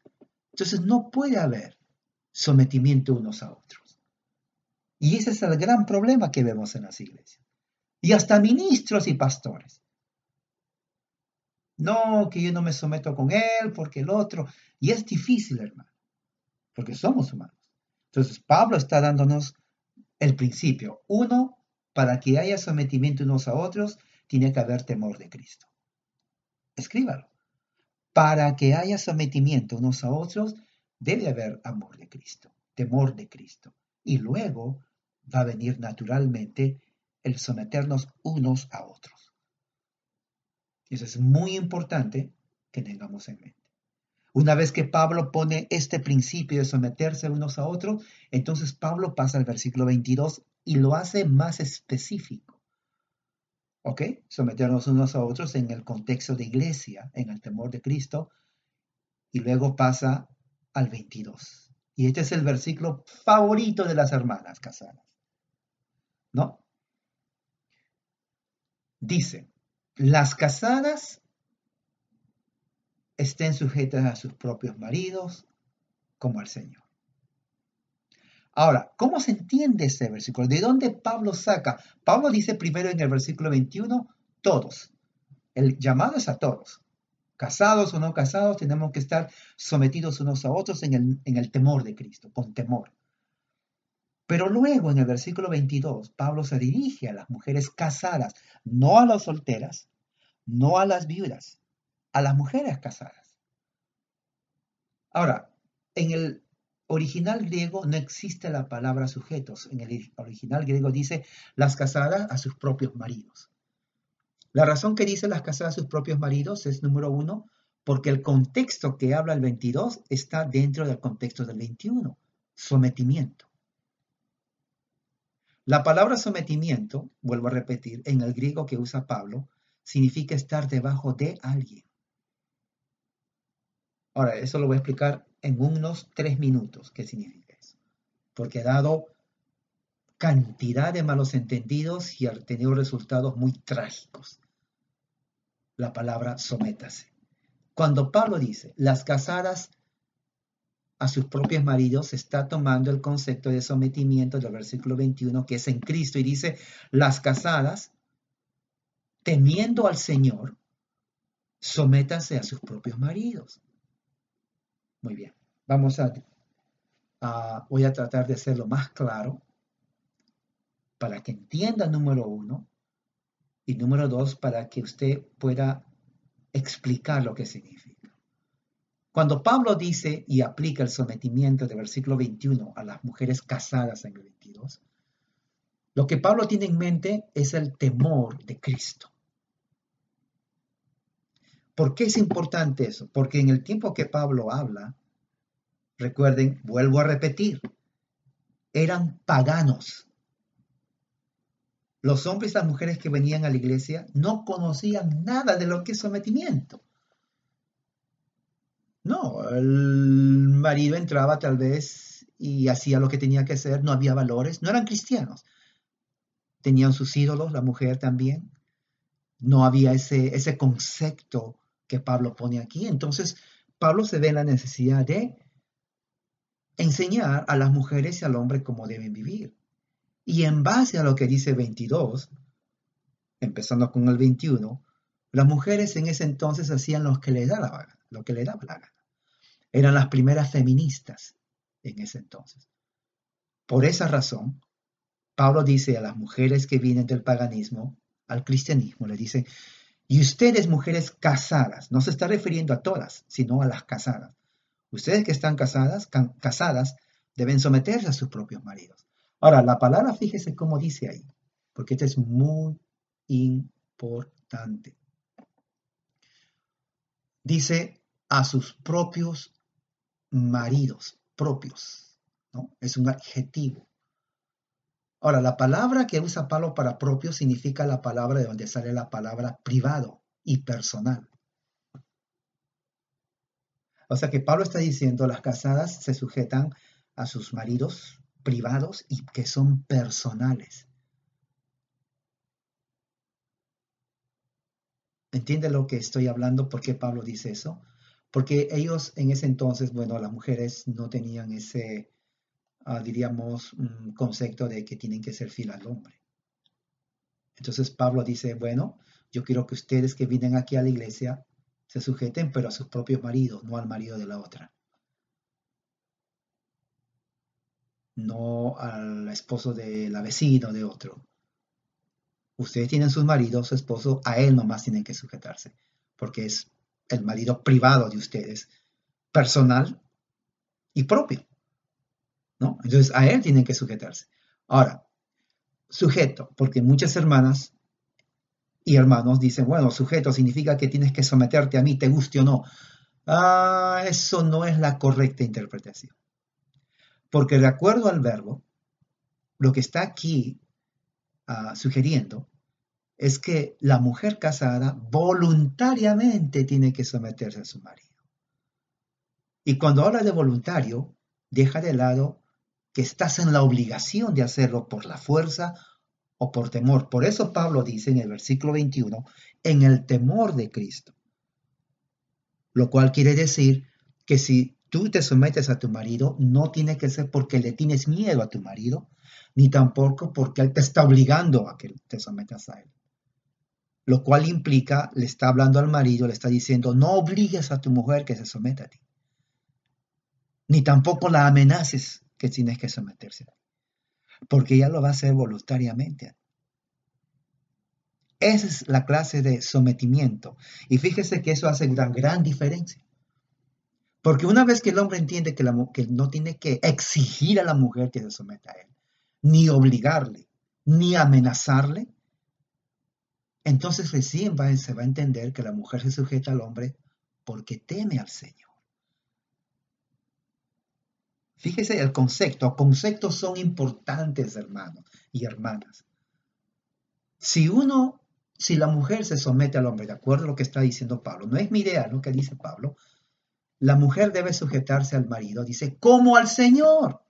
entonces no puede haber sometimiento unos a otros. Y ese es el gran problema que vemos en las iglesias. Y hasta ministros y pastores. No, que yo no me someto con él porque el otro. Y es difícil, hermano, porque somos humanos. Entonces, Pablo está dándonos el principio. Uno, para que haya sometimiento unos a otros, tiene que haber temor de Cristo. Escríbalo. Para que haya sometimiento unos a otros, debe haber amor de Cristo, temor de Cristo. Y luego va a venir naturalmente el someternos unos a otros. Eso es muy importante que tengamos en mente. Una vez que Pablo pone este principio de someterse unos a otros, entonces Pablo pasa al versículo 22 y lo hace más específico. ¿Ok? Someternos unos a otros en el contexto de iglesia, en el temor de Cristo, y luego pasa al 22. Y este es el versículo favorito de las hermanas casadas. ¿No? Dice, las casadas estén sujetas a sus propios maridos como al Señor. Ahora, ¿cómo se entiende ese versículo? ¿De dónde Pablo saca? Pablo dice primero en el versículo 21, todos. El llamado es a todos. Casados o no casados, tenemos que estar sometidos unos a otros en el, temor de Cristo, con temor. Pero luego en el versículo 22, Pablo se dirige a las mujeres casadas, no a las solteras, no a las viudas, a las mujeres casadas. Ahora, en el original griego no existe la palabra sujetos. En el original griego dice las casadas a sus propios maridos. La razón que dice las casadas a sus propios maridos es, número uno, porque el contexto que habla el 22 está dentro del contexto del 21, sometimiento. La palabra sometimiento, vuelvo a repetir, en el griego que usa Pablo, significa estar debajo de alguien. Ahora, eso lo voy a explicar en unos tres minutos. ¿Qué significa eso? porque dado cantidad de malos entendidos y ha tenido resultados muy trágicos. La palabra sométase. Cuando Pablo dice, las casadas a sus propios maridos, está tomando el concepto de sometimiento del versículo 21, que es en Cristo, y dice, las casadas, temiendo al Señor, sométanse a sus propios maridos. Muy bien, vamos a, voy a tratar de hacerlo más claro para que entienda número uno y número dos para que usted pueda explicar lo que significa. Cuando Pablo dice y aplica el sometimiento del versículo 21 a las mujeres casadas en el 22, lo que Pablo tiene en mente es el temor de Cristo. ¿Por qué es importante eso? Porque en el tiempo que Pablo habla, recuerden, vuelvo a repetir, eran paganos. Los hombres y las mujeres que venían a la iglesia no conocían nada de lo que es sometimiento. No, el marido entraba tal vez y hacía lo que tenía que hacer, no había valores, no eran cristianos. Tenían sus ídolos, la mujer también. No había ese, ese concepto que Pablo pone aquí. Entonces, Pablo se ve en la necesidad de enseñar a las mujeres y al hombre cómo deben vivir. Y en base a lo que dice 22, empezando con el 21, las mujeres en ese entonces hacían lo que les daba, lo que les daba la gana. Eran las primeras feministas en ese entonces. Por esa razón, Pablo dice a las mujeres que vienen del paganismo al cristianismo, le dice, y ustedes mujeres casadas, no se está refiriendo a todas, sino a las casadas. Ustedes que están casadas, casadas, deben someterse a sus propios maridos. Ahora, la palabra, fíjese cómo dice ahí, porque esto es muy importante. Dice a sus propios maridos, propios, ¿no? Es un adjetivo. Ahora, la palabra que usa Pablo para propio significa la palabra de donde sale la palabra privado y personal. O sea que Pablo está diciendo, las casadas se sujetan a sus maridos privados y que son personales. ¿Entiende lo que estoy hablando? ¿Por qué Pablo dice eso? Porque ellos en ese entonces, bueno, las mujeres no tenían ese, ah, diríamos, concepto de que tienen que ser fiel al hombre. Entonces Pablo dice, bueno, yo quiero que ustedes que vienen aquí a la iglesia se sujeten, pero a sus propios maridos, no al marido de la otra. No al esposo de la vecina o de otro. Ustedes tienen sus maridos, su esposo, a él nomás tienen que sujetarse, porque es el marido privado de ustedes, personal y propio. ¿no? Entonces a él tienen que sujetarse. Ahora, sujeto, porque muchas hermanas y hermanos dicen, bueno, sujeto significa que tienes que someterte a mí, te guste o no. Ah, eso no es la correcta interpretación. Porque de acuerdo al verbo, lo que está aquí ah, sugiriendo es que la mujer casada voluntariamente tiene que someterse a su marido. Y cuando habla de voluntario, deja de lado que estás en la obligación de hacerlo por la fuerza o por temor. Por eso Pablo dice en el versículo 21, en el temor de Cristo. Lo cual quiere decir que si tú te sometes a tu marido, no tiene que ser porque le tienes miedo a tu marido, ni tampoco porque él te está obligando a que te sometas a él. Lo cual implica, le está hablando al marido, le está diciendo, no obligues a tu mujer que se someta a ti. Ni tampoco la amenaces que tienes que someterse a. Porque ella lo va a hacer voluntariamente. Esa es la clase de sometimiento. Y fíjese que eso hace una gran diferencia. Porque una vez que el hombre entiende que, la, no tiene que exigir a la mujer que se someta a él, ni obligarle, ni amenazarle, entonces recién va, se va a entender que la mujer se sujeta al hombre porque teme al Señor. Fíjese el concepto. Conceptos son importantes, hermanos y hermanas. Si uno, si la mujer se somete al hombre, de acuerdo a lo que está diciendo Pablo, no es mi idea lo que dice Pablo, la mujer debe sujetarse al marido, dice, como al Señor.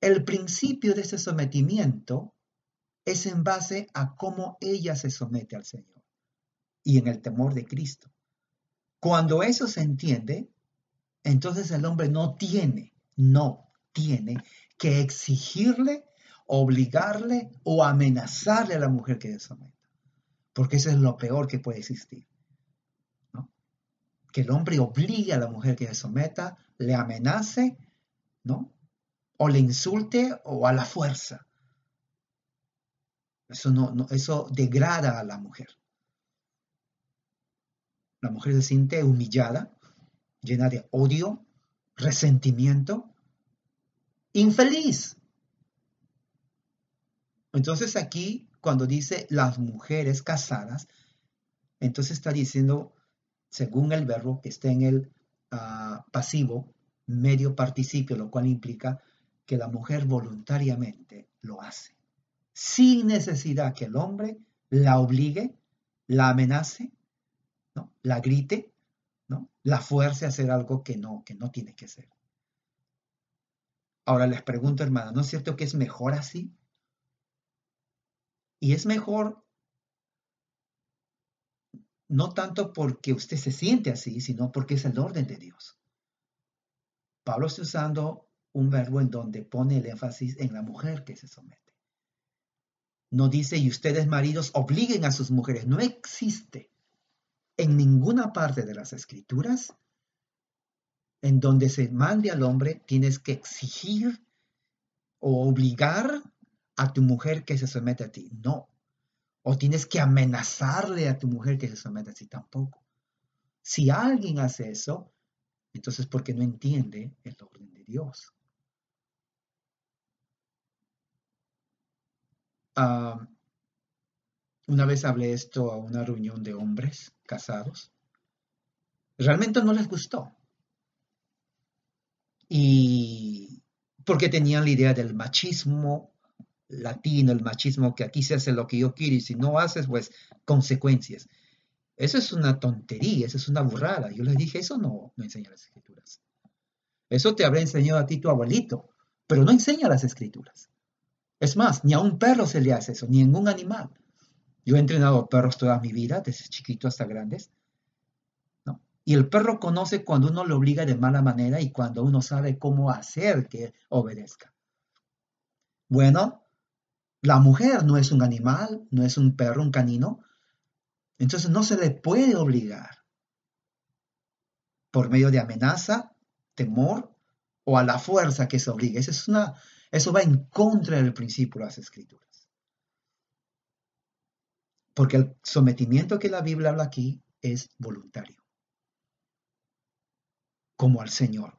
el principio de ese sometimiento es en base a cómo ella se somete al Señor y en el temor de Cristo. Cuando eso se entiende, entonces el hombre no tiene, no tiene que exigirle, obligarle o amenazarle a la mujer que se someta. Porque eso es lo peor que puede existir. Que el hombre obligue a la mujer que se someta, le amenace, ¿no? O le insulte o a la fuerza. Eso, no, eso degrada a la mujer. La mujer se siente humillada, llena de odio, resentimiento, infeliz. Entonces aquí, cuando dice las mujeres casadas, entonces está diciendo, según el verbo que está en el ah, pasivo, medio participio, lo cual implica que la mujer voluntariamente lo hace, sin necesidad que el hombre la obligue, la amenace, ¿no? la grite, ¿no? la fuerce a hacer algo que no, que no tiene que hacer. Ahora les pregunto, hermana, ¿no es cierto que es mejor así? Y es mejor no tanto porque usted se siente así, sino porque es el orden de Dios. Pablo está usando un verbo en donde pone el énfasis en la mujer que se somete. No dice, y ustedes maridos obliguen a sus mujeres. No existe en ninguna parte de las escrituras en donde se mande al hombre, tienes que exigir o obligar a tu mujer que se somete a ti. No. O tienes que amenazarle a tu mujer que se somete a ti tampoco. Si alguien hace eso, entonces porque no entiende el orden de Dios. Ah, una vez hablé esto a una reunión de hombres casados. Realmente no les gustó y porque tenían la idea del machismo latino, el machismo que aquí se hace lo que yo quiero y si no haces, pues consecuencias. Eso es una tontería, eso es una burrada. Yo les dije, eso no, no enseña las escrituras. Eso te habrá enseñado a ti tu abuelito, pero no enseña las escrituras. Es más, ni a un perro se le hace eso, ni a ningún animal. Yo he entrenado perros toda mi vida, desde chiquito hasta grandes, y el perro conoce cuando uno lo obliga de mala manera y cuando uno sabe cómo hacer que obedezca. Bueno, la mujer no es un animal, no es un perro, un canino. Entonces no se le puede obligar por medio de amenaza, temor o a la fuerza que se obligue. Eso, es una, eso va en contra del principio de las escrituras. Porque el sometimiento que la Biblia habla aquí es voluntario como al Señor.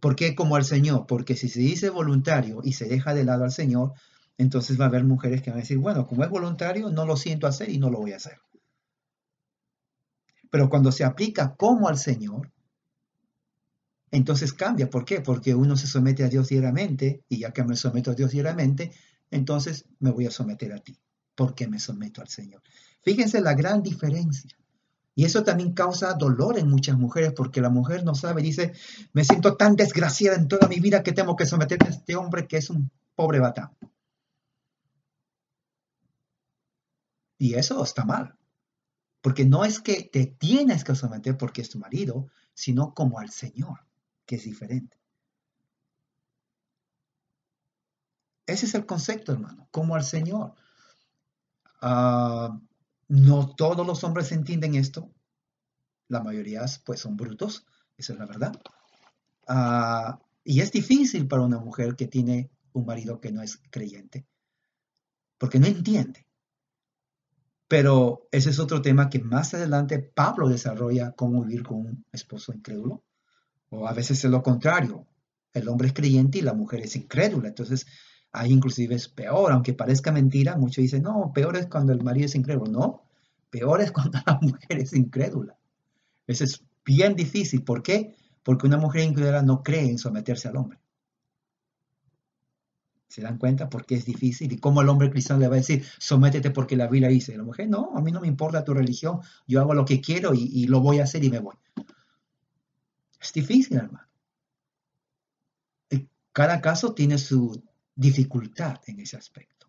¿Por qué como al Señor? Porque si se dice voluntario y se deja de lado al Señor, entonces va a haber mujeres que van a decir, bueno, como es voluntario, no lo siento hacer y no lo voy a hacer. Pero cuando se aplica como al Señor, entonces cambia. ¿Por qué? Porque uno se somete a Dios diariamente y ya que me someto a Dios diariamente, entonces me voy a someter a ti, porque me someto al Señor. Fíjense la gran diferencia. Y eso también causa dolor en muchas mujeres porque la mujer no sabe, dice, me siento tan desgraciada en toda mi vida que tengo que someterme a este hombre que es un pobre batán. Y eso está mal. Porque no es que te tienes que someter porque es tu marido, sino como al Señor, que es diferente. Ese es el concepto, hermano, como al Señor. Ah, no todos los hombres entienden esto. La mayoría pues son brutos, esa es la verdad. Ah, y es difícil para una mujer que tiene un marido que no es creyente, porque no entiende. Pero ese es otro tema que más adelante Pablo desarrolla, cómo vivir con un esposo incrédulo. O a veces es lo contrario, el hombre es creyente y la mujer es incrédula. Entonces, Ahí inclusive es peor, aunque parezca mentira, muchos dicen, no, peor es cuando el marido es incrédulo. No, peor es cuando la mujer es incrédula. Eso es bien difícil. ¿Por qué? Porque una mujer incrédula no cree en someterse al hombre. ¿Se dan cuenta por qué es difícil? ¿Y cómo el hombre cristiano le va a decir, sométete porque la Biblia dice? La mujer, no, a mí no me importa tu religión, yo hago lo que quiero y, y lo voy a hacer y me voy. Es difícil, hermano. Cada caso tiene su dificultad en ese aspecto.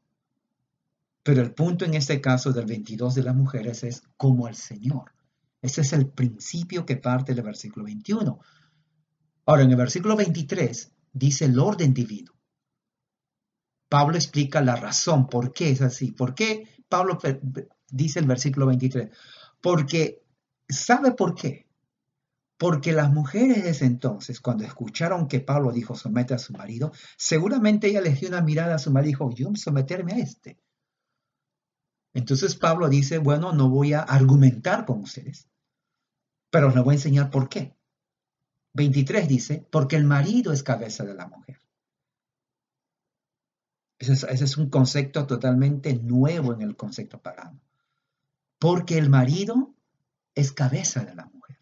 Pero el punto en este caso del 22 de las mujeres es como al Señor. Ese es el principio que parte del versículo 21. Ahora, en el versículo 23 dice el orden divino. Pablo explica la razón, por qué es así. ¿Por qué Pablo dice el versículo 23? Porque, ¿sabe por qué? Porque las mujeres de ese entonces, cuando escucharon que Pablo dijo somete a su marido, seguramente ella les dio una mirada a su marido y dijo, yo someterme a este. Entonces Pablo dice, bueno, no voy a argumentar con ustedes, pero les voy a enseñar por qué. 23 dice, porque el marido es cabeza de la mujer. Ese es, un concepto totalmente nuevo en el concepto pagano. Porque el marido es cabeza de la mujer.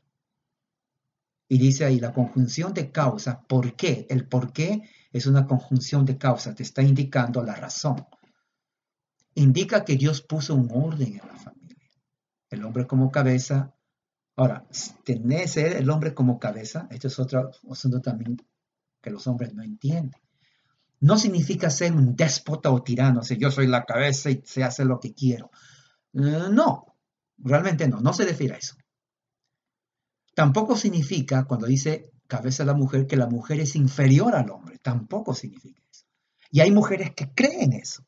Y dice ahí la conjunción de causa, ¿por qué? El por qué es una conjunción de causa, te está indicando la razón. Indica que Dios puso un orden en la familia. El hombre como cabeza. Ahora, tener ser el hombre como cabeza, esto es otro asunto también que los hombres no entienden. No significa ser un déspota o tirano, si yo soy la cabeza y se hace lo que quiero. No, realmente no, no se refiere a eso. Tampoco significa, cuando dice cabeza de la mujer, que la mujer es inferior al hombre. Tampoco significa eso. Y hay mujeres que creen eso.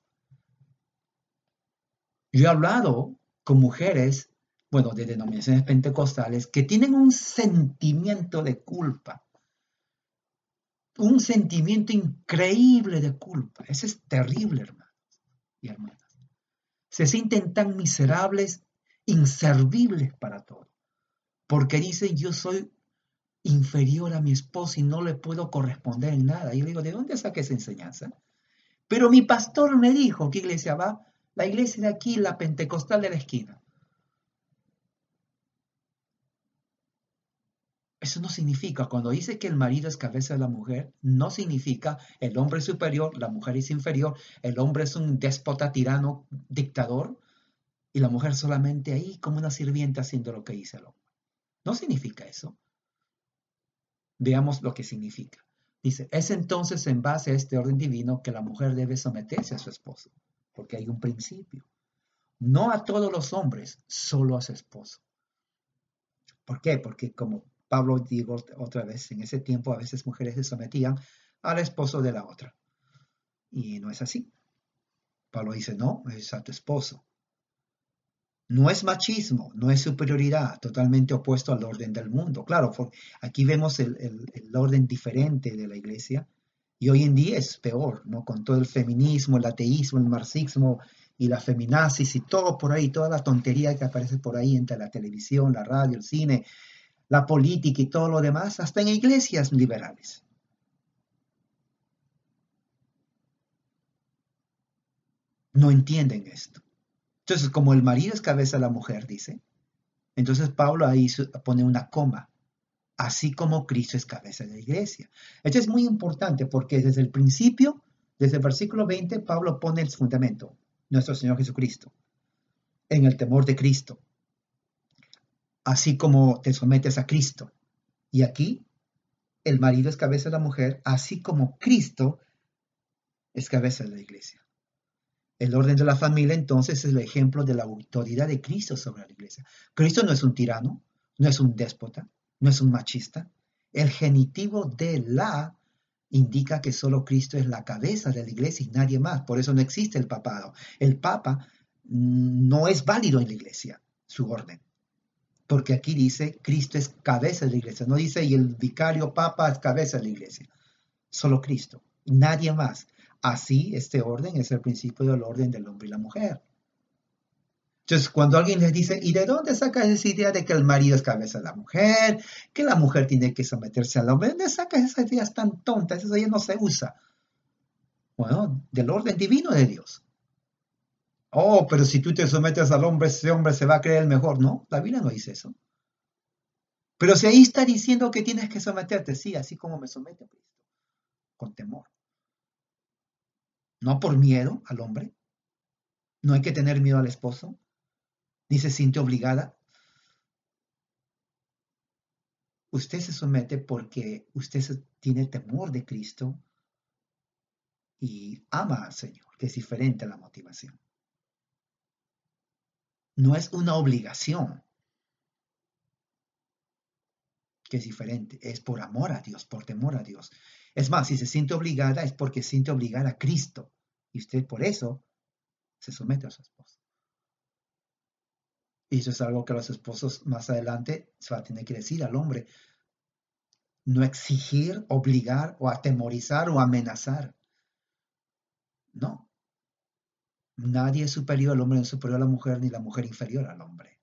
Yo he hablado con mujeres, bueno, de denominaciones pentecostales, que tienen un sentimiento de culpa. Un sentimiento increíble de culpa. Eso es terrible, hermanos y hermanas. Se sienten tan miserables, inservibles para todo porque dicen yo soy inferior a mi esposo y no le puedo corresponder en nada. Y yo digo, ¿de dónde saqué esa enseñanza? Pero mi pastor me dijo, ¿qué iglesia va? La iglesia de aquí, la pentecostal de la esquina. Eso no significa, cuando dice que el marido es cabeza de la mujer, no significa el hombre es superior, la mujer es inferior, el hombre es un déspota, tirano, dictador, y la mujer solamente ahí como una sirvienta haciendo lo que dice el hombre. No significa eso. Veamos lo que significa. Dice, es entonces en base a este orden divino que la mujer debe someterse a su esposo, porque hay un principio. No a todos los hombres, solo a su esposo. ¿Por qué? Porque como Pablo dijo otra vez, en ese tiempo a veces mujeres se sometían al esposo de la otra. Y no es así. Pablo dice, no, es a tu esposo. No es machismo, no es superioridad, totalmente opuesto al orden del mundo. Claro, aquí vemos el, orden diferente de la iglesia y hoy en día es peor, ¿no? Con todo el feminismo, el ateísmo, el marxismo y la feminazis y todo por ahí, toda la tontería que aparece por ahí entre la televisión, la radio, el cine, la política y todo lo demás, hasta en iglesias liberales. No entienden esto. Entonces, como el marido es cabeza de la mujer, dice, entonces Pablo ahí pone una coma, así como Cristo es cabeza de la iglesia. Esto es muy importante porque desde el principio, desde el versículo 20, Pablo pone el fundamento, nuestro Señor Jesucristo, en el temor de Cristo, así como te sometes a Cristo. Y aquí, el marido es cabeza de la mujer, así como Cristo es cabeza de la iglesia. El orden de la familia entonces es el ejemplo de la autoridad de Cristo sobre la iglesia. Cristo no es un tirano, no es un déspota, no es un machista. El genitivo de la indica que solo Cristo es la cabeza de la iglesia y nadie más. Por eso no existe el papado. El papa no es válido en la iglesia, su orden. Porque aquí dice Cristo es cabeza de la iglesia. No dice y el vicario papa es cabeza de la iglesia. Solo Cristo. Nadie más. Así, este orden es el principio del orden del hombre y la mujer. Entonces, cuando alguien les dice, ¿y de dónde sacas esa idea de que el marido es cabeza de la mujer? Que la mujer tiene que someterse al hombre. ¿De dónde sacas esas ideas tan tontas? Eso ya no se usa. Bueno, del orden divino de Dios. Oh, pero si tú te sometes al hombre, ese hombre se va a creer el mejor. No, la Biblia no dice eso. Pero si ahí está diciendo que tienes que someterte, sí, así como me somete a Cristo, con temor no por miedo al hombre. No hay que tener miedo al esposo, ni se siente obligada. Usted se somete porque usted tiene temor de Cristo y ama al Señor, que es diferente a la motivación. No es una obligación, que es diferente, es por amor a Dios, por temor a Dios. Es más, si se siente obligada es porque siente obligada a Cristo y usted por eso se somete a su esposo. Y eso es algo que los esposos más adelante se va a tener que decir al hombre. No exigir, obligar o atemorizar o amenazar. No. Nadie es superior al hombre, no superior a la mujer, ni la mujer inferior al hombre.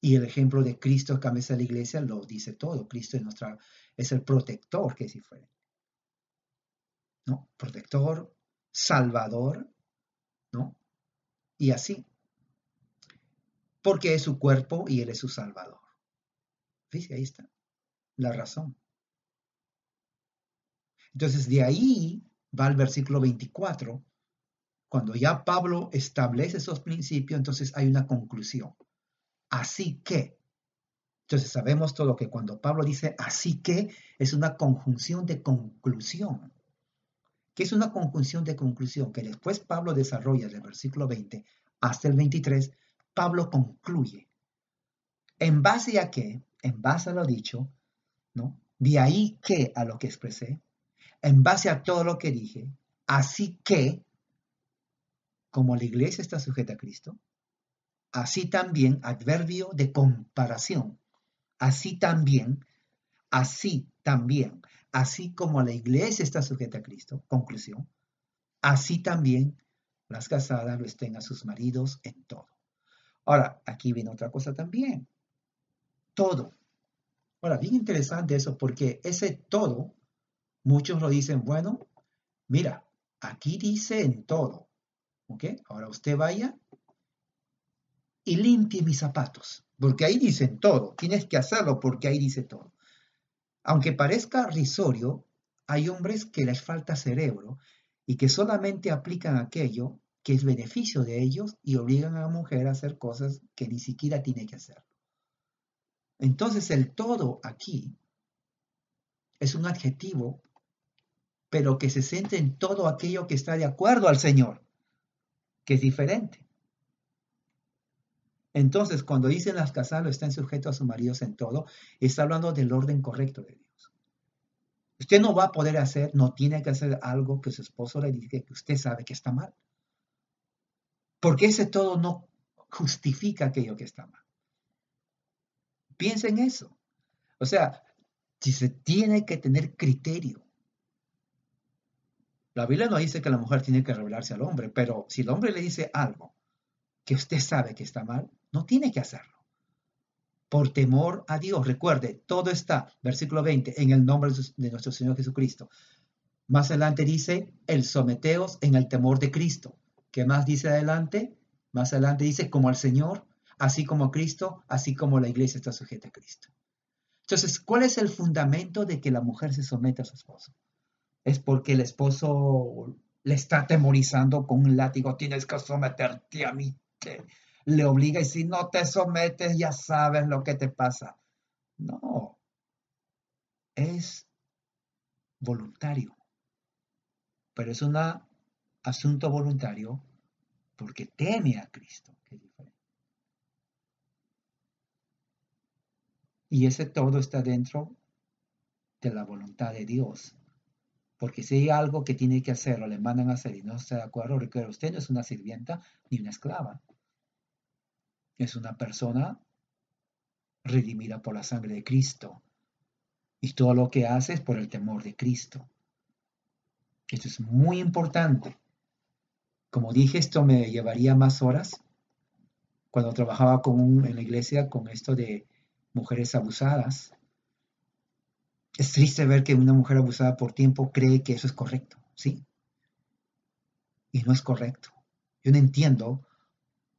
Y el ejemplo de Cristo, cabeza de la iglesia, lo dice todo. Cristo es, nuestra, es el protector, que es diferente. ¿No? Protector, salvador, ¿no? Y así. Porque es su cuerpo y él es su salvador. Fíjese, ahí está la razón. Entonces, de ahí va el versículo 24. Cuando ya Pablo establece esos principios, entonces hay una conclusión. Así que, entonces sabemos todo que cuando Pablo dice así que, es una conjunción de conclusión. ¿Qué es una conjunción de conclusión? Que después Pablo desarrolla del versículo 20 hasta el 23, Pablo concluye. ¿En base a qué? En base a lo dicho, ¿no? De ahí que a lo que expresé, en base a todo lo que dije, así que, como la iglesia está sujeta a Cristo, así también adverbio de comparación, así también, así también, así como la iglesia está sujeta a Cristo, conclusión, así también las casadas lo estén a sus maridos en todo. Ahora, aquí viene otra cosa también, todo. Ahora, bien interesante eso, porque ese todo, muchos lo dicen, bueno, mira, aquí dice en todo, ¿ok? Ahora usted vaya y limpie mis zapatos, porque ahí dicen todo, tienes que hacerlo porque ahí dice todo. Aunque parezca risorio, hay hombres que les falta cerebro y que solamente aplican aquello que es beneficio de ellos y obligan a la mujer a hacer cosas que ni siquiera tiene que hacer. Entonces el todo aquí es un adjetivo, pero que se centra en todo aquello que está de acuerdo al Señor, que es diferente. Entonces, cuando dicen las casadas están sujetos a sus maridos en todo, está hablando del orden correcto de Dios. Usted no va a poder hacer, no tiene que hacer algo que su esposo le diga que usted sabe que está mal. Porque ese todo no justifica aquello que está mal. Piensa en eso. O sea, si se tiene que tener criterio. La Biblia no dice que la mujer tiene que revelarse al hombre, pero si el hombre le dice algo que usted sabe que está mal, no tiene que hacerlo. Por temor a Dios. Recuerde, todo está, versículo 20, en el nombre de nuestro Señor Jesucristo. Más adelante dice, el someteos en el temor de Cristo. ¿Qué más dice adelante? Más adelante dice, como al Señor, así como a Cristo, así como la iglesia está sujeta a Cristo. Entonces, ¿cuál es el fundamento de que la mujer se someta a su esposo? Es porque el esposo le está atemorizando con un látigo, tienes que someterte a mí le obliga y si no te sometes ya sabes lo que te pasa. No, es voluntario, pero es un asunto voluntario porque teme a Cristo, que. Y ese todo está dentro de la voluntad de Dios. Porque si hay algo que tiene que hacer o le mandan a hacer y no está de acuerdo, recuerda, usted no es una sirvienta ni una esclava es una persona redimida por la sangre de Cristo. Y todo lo que hace es por el temor de Cristo. Esto es muy importante. Como dije, esto me llevaría más horas cuando trabajaba con en la iglesia con esto de mujeres abusadas. Es triste ver que una mujer abusada por tiempo cree que eso es correcto, ¿sí? Y no es correcto. Yo no entiendo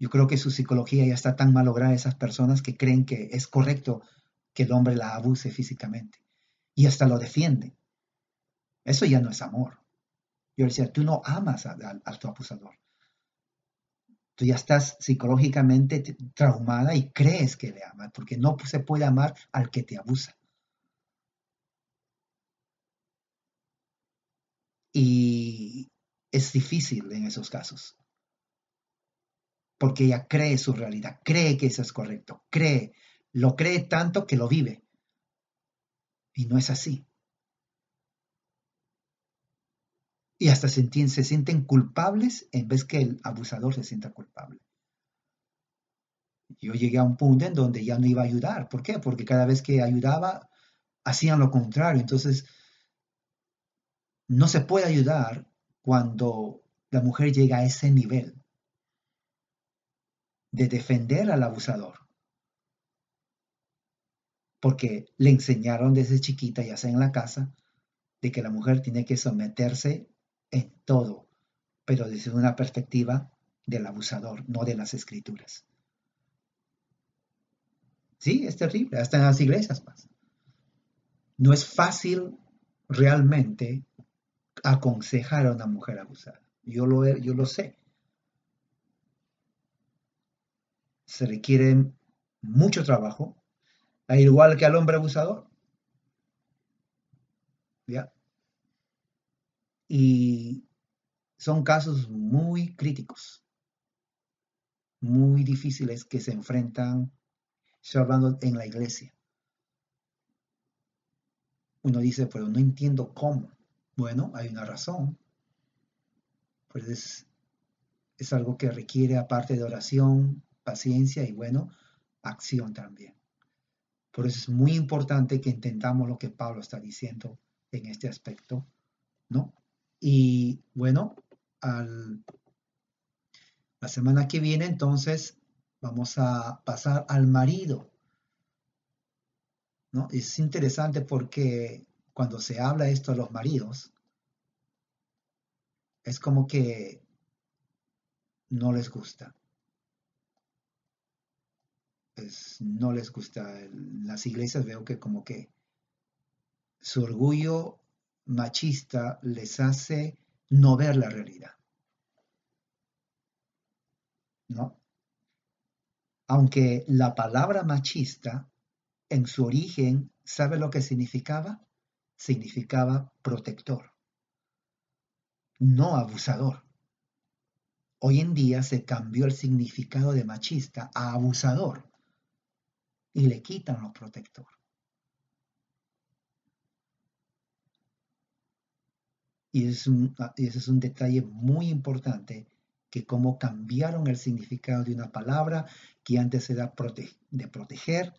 yo creo que su psicología ya está tan malograda esas personas que creen que es correcto que el hombre la abuse físicamente y hasta lo defienden. Eso ya no es amor. Yo decía, tú no amas a, tu abusador. Tú ya estás psicológicamente traumada y crees que le amas, porque no se puede amar al que te abusa. Es difícil en esos casos. Porque ella cree su realidad, cree que eso es correcto, cree, lo cree tanto que lo vive. Y no es así. Y hasta se, se sienten culpables en vez que el abusador se sienta culpable. Yo llegué a un punto en donde ya no iba a ayudar. ¿Por qué? Porque cada vez que ayudaba, hacían lo contrario. Entonces, no se puede ayudar cuando la mujer llega a ese nivel de defender al abusador. Porque le enseñaron desde chiquita, ya sea en la casa, de que la mujer tiene que someterse en todo, pero desde una perspectiva del abusador, no de las escrituras. Sí, es terrible, hasta en las iglesias más. No es fácil realmente aconsejar a una mujer abusada. Yo lo, yo lo sé. Se requiere mucho trabajo, al igual que al hombre abusador. ¿Ya? Y son casos muy críticos, muy difíciles que se enfrentan, estoy hablando en la iglesia. Uno dice, pero no entiendo cómo. Bueno, hay una razón. Pues es, algo que requiere, aparte de oración, paciencia y, bueno, acción también. Por eso es muy importante que entendamos lo que Pablo está diciendo en este aspecto, ¿no? Y bueno, la semana que viene entonces vamos a pasar al marido. ¿no? Es interesante porque cuando se habla esto a los maridos, es como que no les gusta. no les gusta. Las iglesias veo que como que su orgullo machista les hace no ver la realidad. ¿No? Aunque la palabra machista en su origen, ¿sabe lo que significaba? Significaba protector, no abusador. Hoy en día se cambió el significado de machista a abusador y le quitan los protector. Un, y ese es un detalle muy importante que cómo cambiaron el significado de una palabra que antes era de proteger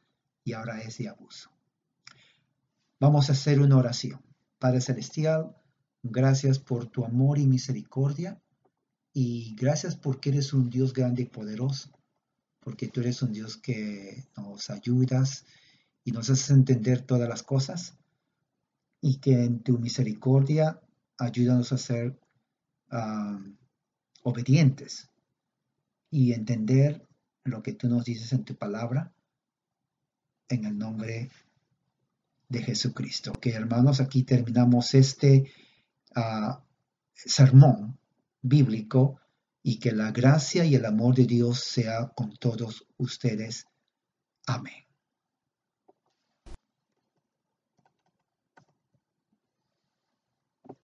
y ahora es de abuso. Vamos a hacer una oración. Padre Celestial, gracias por tu amor y misericordia y gracias porque eres un Dios grande y poderoso, porque tú eres un Dios que nos ayudas y nos haces entender todas las cosas y que en tu misericordia ayúdanos a ser ah, obedientes y entender lo que tú nos dices en tu palabra en el nombre de Jesucristo. Que hermanos, aquí terminamos este ah, sermón bíblico y que la gracia y el amor de Dios sea con todos ustedes. Amén.